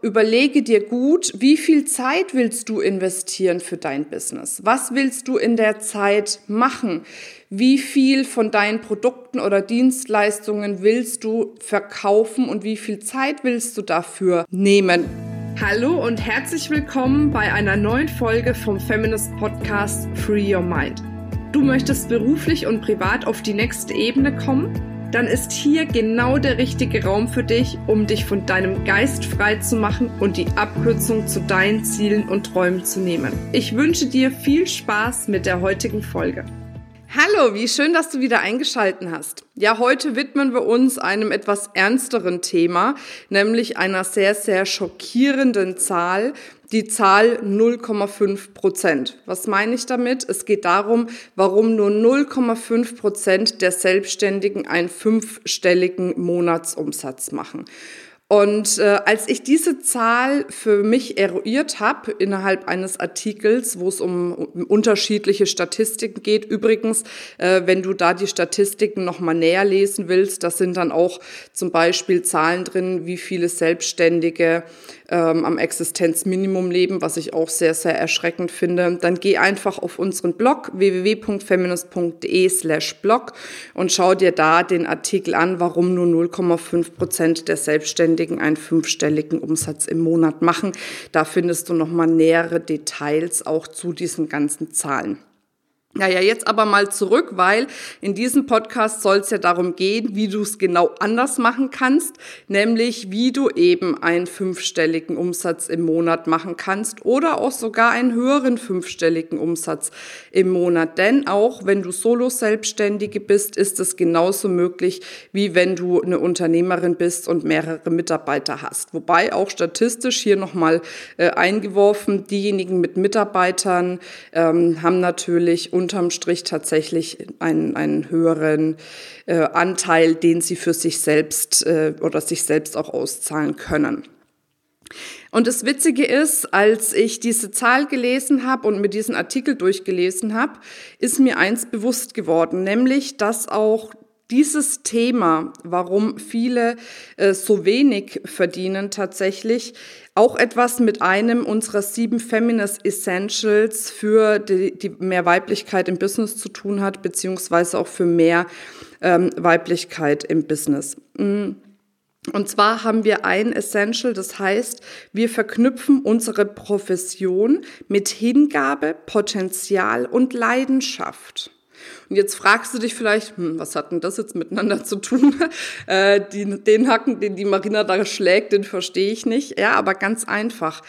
Überlege dir gut, wie viel Zeit willst du investieren für dein Business? Was willst du in der Zeit machen? Wie viel von deinen Produkten oder Dienstleistungen willst du verkaufen und wie viel Zeit willst du dafür nehmen? Hallo und herzlich willkommen bei einer neuen Folge vom Feminist Podcast Free Your Mind. Du möchtest beruflich und privat auf die nächste Ebene kommen? Dann ist hier genau der richtige Raum für dich, um dich von deinem Geist frei zu machen und die Abkürzung zu deinen Zielen und Träumen zu nehmen. Ich wünsche dir viel Spaß mit der heutigen Folge. Hallo, wie schön, dass du wieder eingeschalten hast. Ja, heute widmen wir uns einem etwas ernsteren Thema, nämlich einer sehr, sehr schockierenden Zahl, die Zahl 0,5 Prozent. Was meine ich damit? Es geht darum, warum nur 0,5 Prozent der Selbstständigen einen fünfstelligen Monatsumsatz machen. Und äh, als ich diese Zahl für mich eruiert habe innerhalb eines Artikels, wo es um, um unterschiedliche Statistiken geht, übrigens, äh, wenn du da die Statistiken nochmal näher lesen willst, da sind dann auch zum Beispiel Zahlen drin, wie viele Selbstständige ähm, am Existenzminimum leben, was ich auch sehr, sehr erschreckend finde, dann geh einfach auf unseren Blog www.feminist.de slash blog und schau dir da den Artikel an, warum nur 0,5 Prozent der Selbstständigen einen fünfstelligen Umsatz im Monat machen. Da findest du nochmal nähere Details auch zu diesen ganzen Zahlen. Naja, jetzt aber mal zurück, weil in diesem Podcast soll es ja darum gehen, wie du es genau anders machen kannst, nämlich wie du eben einen fünfstelligen Umsatz im Monat machen kannst oder auch sogar einen höheren fünfstelligen Umsatz im Monat. Denn auch wenn du Solo-Selbstständige bist, ist es genauso möglich, wie wenn du eine Unternehmerin bist und mehrere Mitarbeiter hast. Wobei auch statistisch hier nochmal äh, eingeworfen, diejenigen mit Mitarbeitern ähm, haben natürlich unterm Strich tatsächlich einen, einen höheren äh, Anteil, den sie für sich selbst äh, oder sich selbst auch auszahlen können. Und das Witzige ist, als ich diese Zahl gelesen habe und mir diesen Artikel durchgelesen habe, ist mir eins bewusst geworden, nämlich, dass auch dieses Thema, warum viele äh, so wenig verdienen tatsächlich, auch etwas mit einem unserer sieben Feminist Essentials für die, die mehr Weiblichkeit im Business zu tun hat, beziehungsweise auch für mehr ähm, Weiblichkeit im Business. Mm. Und zwar haben wir ein Essential, das heißt, wir verknüpfen unsere Profession mit Hingabe, Potenzial und Leidenschaft. Und jetzt fragst du dich vielleicht, hm, was hat denn das jetzt miteinander zu tun? äh, die, den Hacken, den die Marina da schlägt, den verstehe ich nicht. Ja, aber ganz einfach.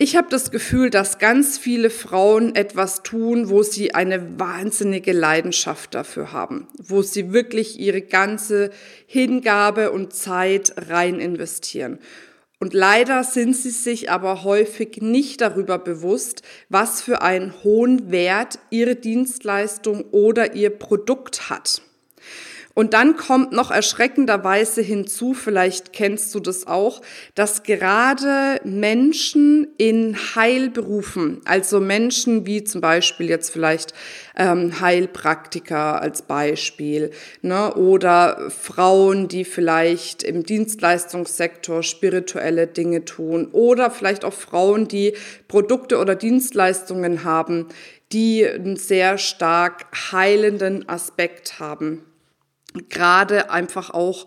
Ich habe das Gefühl, dass ganz viele Frauen etwas tun, wo sie eine wahnsinnige Leidenschaft dafür haben, wo sie wirklich ihre ganze Hingabe und Zeit rein investieren. Und leider sind sie sich aber häufig nicht darüber bewusst, was für einen hohen Wert ihre Dienstleistung oder ihr Produkt hat. Und dann kommt noch erschreckenderweise hinzu, vielleicht kennst du das auch, dass gerade Menschen in Heilberufen, also Menschen wie zum Beispiel jetzt vielleicht ähm, Heilpraktiker als Beispiel, ne, oder Frauen, die vielleicht im Dienstleistungssektor spirituelle Dinge tun, oder vielleicht auch Frauen, die Produkte oder Dienstleistungen haben, die einen sehr stark heilenden Aspekt haben gerade einfach auch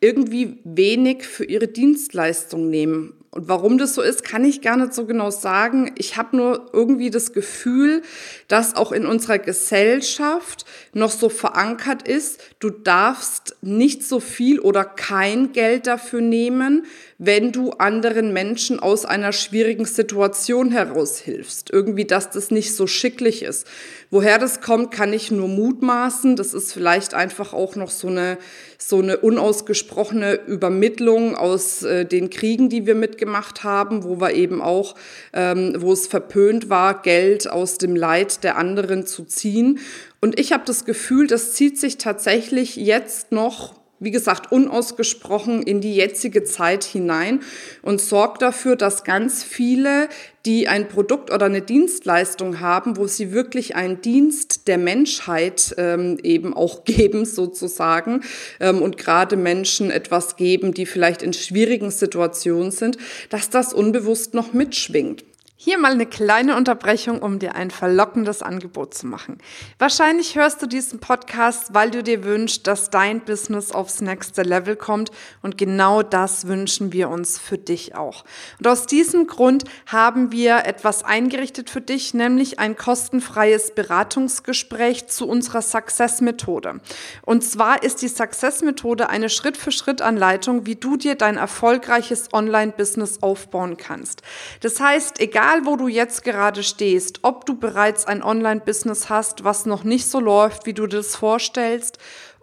irgendwie wenig für ihre Dienstleistung nehmen. Und warum das so ist, kann ich gar nicht so genau sagen. Ich habe nur irgendwie das Gefühl, dass auch in unserer Gesellschaft noch so verankert ist, du darfst nicht so viel oder kein Geld dafür nehmen, wenn du anderen Menschen aus einer schwierigen Situation heraus hilfst. Irgendwie, dass das nicht so schicklich ist. Woher das kommt, kann ich nur mutmaßen. Das ist vielleicht einfach auch noch so eine, so eine unausgesprochene Übermittlung aus äh, den Kriegen, die wir mitgemacht haben, wo wir eben auch, ähm, wo es verpönt war, Geld aus dem Leid der anderen zu ziehen. Und ich habe das Gefühl, das zieht sich tatsächlich jetzt noch wie gesagt, unausgesprochen in die jetzige Zeit hinein und sorgt dafür, dass ganz viele, die ein Produkt oder eine Dienstleistung haben, wo sie wirklich einen Dienst der Menschheit ähm, eben auch geben sozusagen ähm, und gerade Menschen etwas geben, die vielleicht in schwierigen Situationen sind, dass das unbewusst noch mitschwingt. Hier mal eine kleine Unterbrechung, um dir ein verlockendes Angebot zu machen. Wahrscheinlich hörst du diesen Podcast, weil du dir wünschst, dass dein Business aufs nächste Level kommt und genau das wünschen wir uns für dich auch. Und aus diesem Grund haben wir etwas eingerichtet für dich, nämlich ein kostenfreies Beratungsgespräch zu unserer Success-Methode. Und zwar ist die Success-Methode eine Schritt-für-Schritt-Anleitung, wie du dir dein erfolgreiches Online-Business aufbauen kannst. Das heißt, egal egal wo du jetzt gerade stehst, ob du bereits ein Online-Business hast, was noch nicht so läuft, wie du das vorstellst,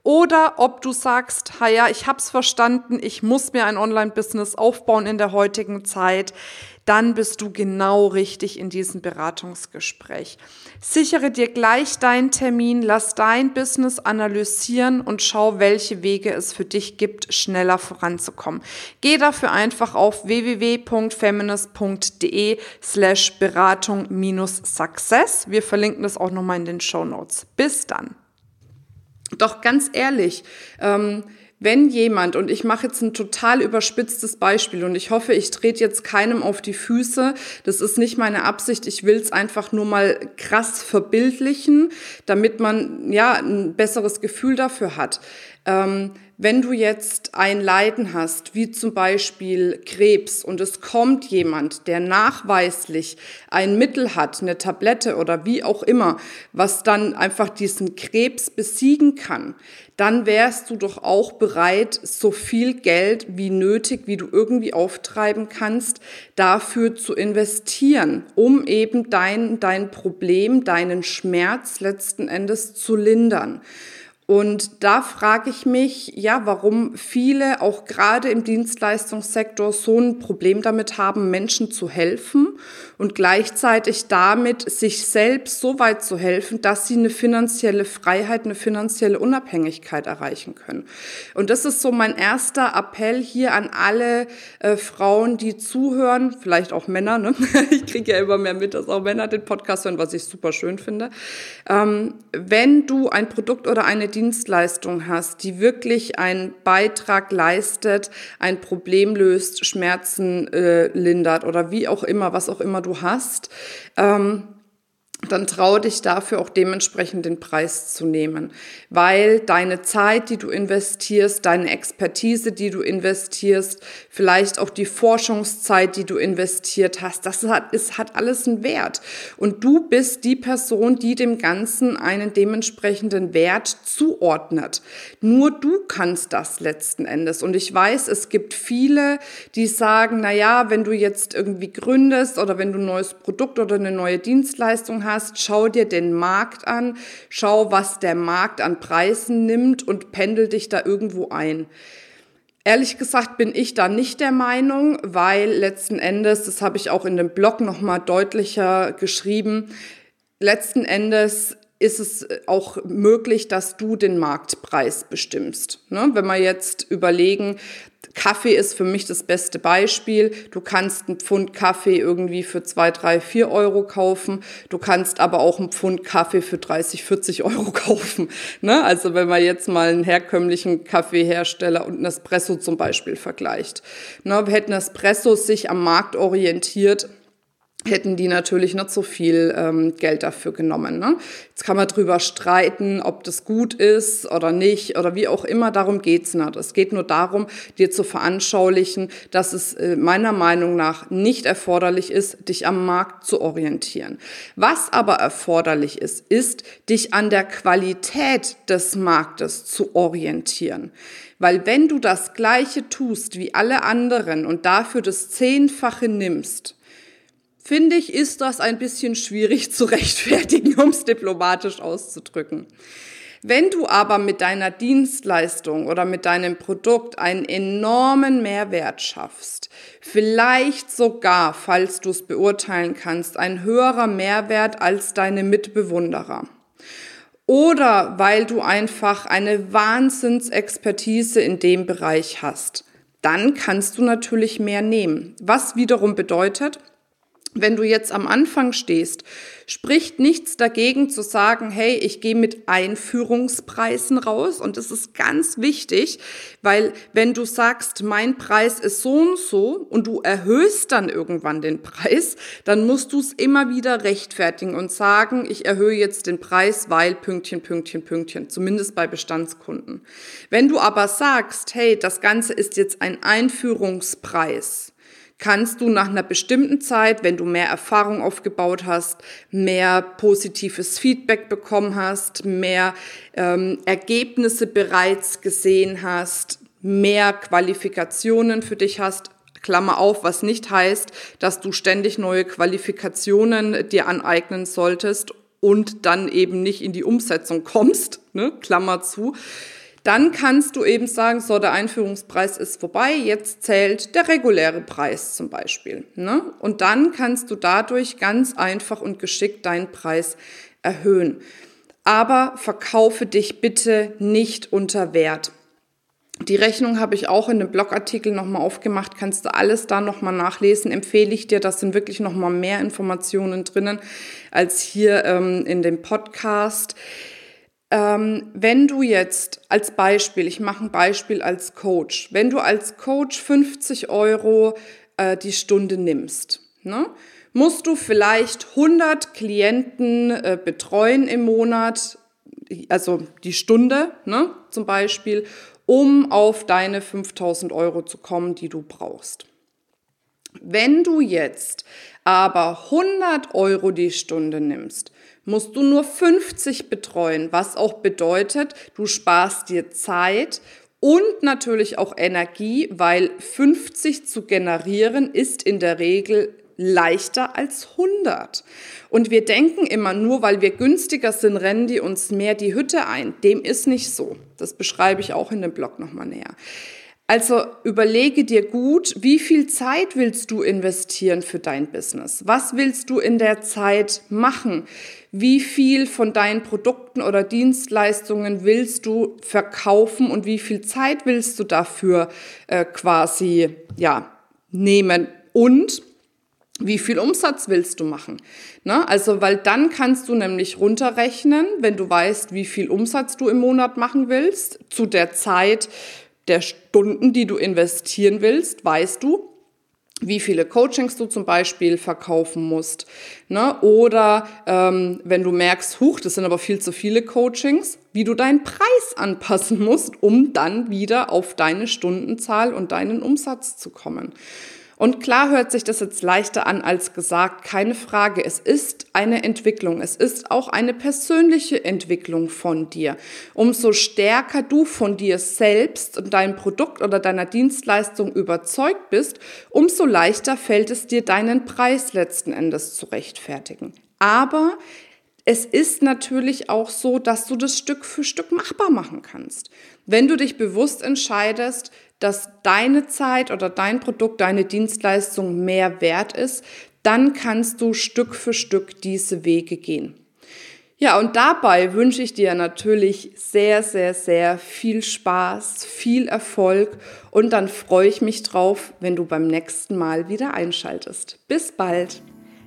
oder ob du sagst, ja, ich hab's verstanden, ich muss mir ein Online-Business aufbauen in der heutigen Zeit dann bist du genau richtig in diesem Beratungsgespräch. Sichere dir gleich deinen Termin, lass dein Business analysieren und schau, welche Wege es für dich gibt, schneller voranzukommen. Geh dafür einfach auf www.feminist.de slash Beratung minus Success. Wir verlinken das auch nochmal in den Show Notes. Bis dann. Doch ganz ehrlich, ähm, wenn jemand, und ich mache jetzt ein total überspitztes Beispiel und ich hoffe, ich trete jetzt keinem auf die Füße, das ist nicht meine Absicht, ich will es einfach nur mal krass verbildlichen, damit man ja ein besseres Gefühl dafür hat. Ähm, wenn du jetzt ein Leiden hast, wie zum Beispiel Krebs, und es kommt jemand, der nachweislich ein Mittel hat, eine Tablette oder wie auch immer, was dann einfach diesen Krebs besiegen kann, dann wärst du doch auch bereit, so viel Geld wie nötig, wie du irgendwie auftreiben kannst, dafür zu investieren, um eben dein, dein Problem, deinen Schmerz letzten Endes zu lindern. Und da frage ich mich, ja, warum viele auch gerade im Dienstleistungssektor so ein Problem damit haben, Menschen zu helfen und gleichzeitig damit sich selbst so weit zu helfen, dass sie eine finanzielle Freiheit, eine finanzielle Unabhängigkeit erreichen können. Und das ist so mein erster Appell hier an alle äh, Frauen, die zuhören, vielleicht auch Männer. Ne? Ich kriege ja immer mehr mit, dass auch Männer den Podcast hören, was ich super schön finde. Ähm, wenn du ein Produkt oder eine Dienstleistung hast, die wirklich einen Beitrag leistet, ein Problem löst, Schmerzen äh, lindert oder wie auch immer, was auch immer du hast, ähm, dann trau dich dafür auch dementsprechend den Preis zu nehmen, weil deine Zeit, die du investierst, deine Expertise, die du investierst, vielleicht auch die Forschungszeit, die du investiert hast, das hat, ist, hat alles einen Wert. Und du bist die Person, die dem Ganzen einen dementsprechenden Wert zuordnet. Nur du kannst das letzten Endes. Und ich weiß, es gibt viele, die sagen, na ja, wenn du jetzt irgendwie gründest oder wenn du ein neues Produkt oder eine neue Dienstleistung hast, schau dir den Markt an, schau, was der Markt an Preisen nimmt und pendel dich da irgendwo ein. Ehrlich gesagt bin ich da nicht der Meinung, weil letzten Endes, das habe ich auch in dem Blog nochmal deutlicher geschrieben, letzten Endes ist es auch möglich, dass du den Marktpreis bestimmst. Ne? Wenn wir jetzt überlegen, Kaffee ist für mich das beste Beispiel. Du kannst einen Pfund Kaffee irgendwie für zwei, drei, vier Euro kaufen. Du kannst aber auch einen Pfund Kaffee für 30, 40 Euro kaufen. Ne? Also wenn man jetzt mal einen herkömmlichen Kaffeehersteller und einen Espresso zum Beispiel vergleicht. Ne? Hätten Espresso sich am Markt orientiert, hätten die natürlich nicht so viel ähm, Geld dafür genommen. Ne? Jetzt kann man drüber streiten, ob das gut ist oder nicht oder wie auch immer. Darum geht's nicht. Es geht nur darum, dir zu veranschaulichen, dass es äh, meiner Meinung nach nicht erforderlich ist, dich am Markt zu orientieren. Was aber erforderlich ist, ist, dich an der Qualität des Marktes zu orientieren. Weil wenn du das Gleiche tust wie alle anderen und dafür das Zehnfache nimmst, finde ich, ist das ein bisschen schwierig zu rechtfertigen, um es diplomatisch auszudrücken. Wenn du aber mit deiner Dienstleistung oder mit deinem Produkt einen enormen Mehrwert schaffst, vielleicht sogar, falls du es beurteilen kannst, ein höherer Mehrwert als deine Mitbewunderer, oder weil du einfach eine Wahnsinnsexpertise in dem Bereich hast, dann kannst du natürlich mehr nehmen. Was wiederum bedeutet, wenn du jetzt am Anfang stehst, spricht nichts dagegen zu sagen, hey, ich gehe mit Einführungspreisen raus. Und das ist ganz wichtig, weil wenn du sagst, mein Preis ist so und so und du erhöhst dann irgendwann den Preis, dann musst du es immer wieder rechtfertigen und sagen, ich erhöhe jetzt den Preis, weil Pünktchen, Pünktchen, Pünktchen, zumindest bei Bestandskunden. Wenn du aber sagst, hey, das Ganze ist jetzt ein Einführungspreis, kannst du nach einer bestimmten Zeit, wenn du mehr Erfahrung aufgebaut hast, mehr positives Feedback bekommen hast, mehr ähm, Ergebnisse bereits gesehen hast, mehr Qualifikationen für dich hast, Klammer auf, was nicht heißt, dass du ständig neue Qualifikationen dir aneignen solltest und dann eben nicht in die Umsetzung kommst, ne? Klammer zu, dann kannst du eben sagen, so, der Einführungspreis ist vorbei, jetzt zählt der reguläre Preis zum Beispiel. Ne? Und dann kannst du dadurch ganz einfach und geschickt deinen Preis erhöhen. Aber verkaufe dich bitte nicht unter Wert. Die Rechnung habe ich auch in einem Blogartikel nochmal aufgemacht, kannst du alles da nochmal nachlesen, empfehle ich dir, das sind wirklich nochmal mehr Informationen drinnen als hier ähm, in dem Podcast. Ähm, wenn du jetzt als Beispiel, ich mache ein Beispiel als Coach, wenn du als Coach 50 Euro äh, die Stunde nimmst, ne, musst du vielleicht 100 Klienten äh, betreuen im Monat, also die Stunde ne, zum Beispiel, um auf deine 5000 Euro zu kommen, die du brauchst. Wenn du jetzt aber 100 Euro die Stunde nimmst, musst du nur 50 betreuen, was auch bedeutet, du sparst dir Zeit und natürlich auch Energie, weil 50 zu generieren ist in der Regel leichter als 100. Und wir denken immer, nur weil wir günstiger sind, rennen die uns mehr die Hütte ein. Dem ist nicht so. Das beschreibe ich auch in dem Blog nochmal näher. Also überlege dir gut, wie viel Zeit willst du investieren für dein Business? Was willst du in der Zeit machen? Wie viel von deinen Produkten oder Dienstleistungen willst du verkaufen und wie viel Zeit willst du dafür äh, quasi ja nehmen? Und wie viel Umsatz willst du machen? Ne? Also, weil dann kannst du nämlich runterrechnen, wenn du weißt, wie viel Umsatz du im Monat machen willst, zu der Zeit, der Stunden, die du investieren willst, weißt du, wie viele Coachings du zum Beispiel verkaufen musst. Ne? Oder ähm, wenn du merkst, huch, das sind aber viel zu viele Coachings, wie du deinen Preis anpassen musst, um dann wieder auf deine Stundenzahl und deinen Umsatz zu kommen. Und klar hört sich das jetzt leichter an als gesagt, keine Frage. Es ist eine Entwicklung. Es ist auch eine persönliche Entwicklung von dir. Umso stärker du von dir selbst und deinem Produkt oder deiner Dienstleistung überzeugt bist, umso leichter fällt es dir, deinen Preis letzten Endes zu rechtfertigen. Aber es ist natürlich auch so, dass du das Stück für Stück machbar machen kannst. Wenn du dich bewusst entscheidest, dass deine Zeit oder dein Produkt, deine Dienstleistung mehr wert ist, dann kannst du Stück für Stück diese Wege gehen. Ja, und dabei wünsche ich dir natürlich sehr, sehr, sehr viel Spaß, viel Erfolg und dann freue ich mich drauf, wenn du beim nächsten Mal wieder einschaltest. Bis bald!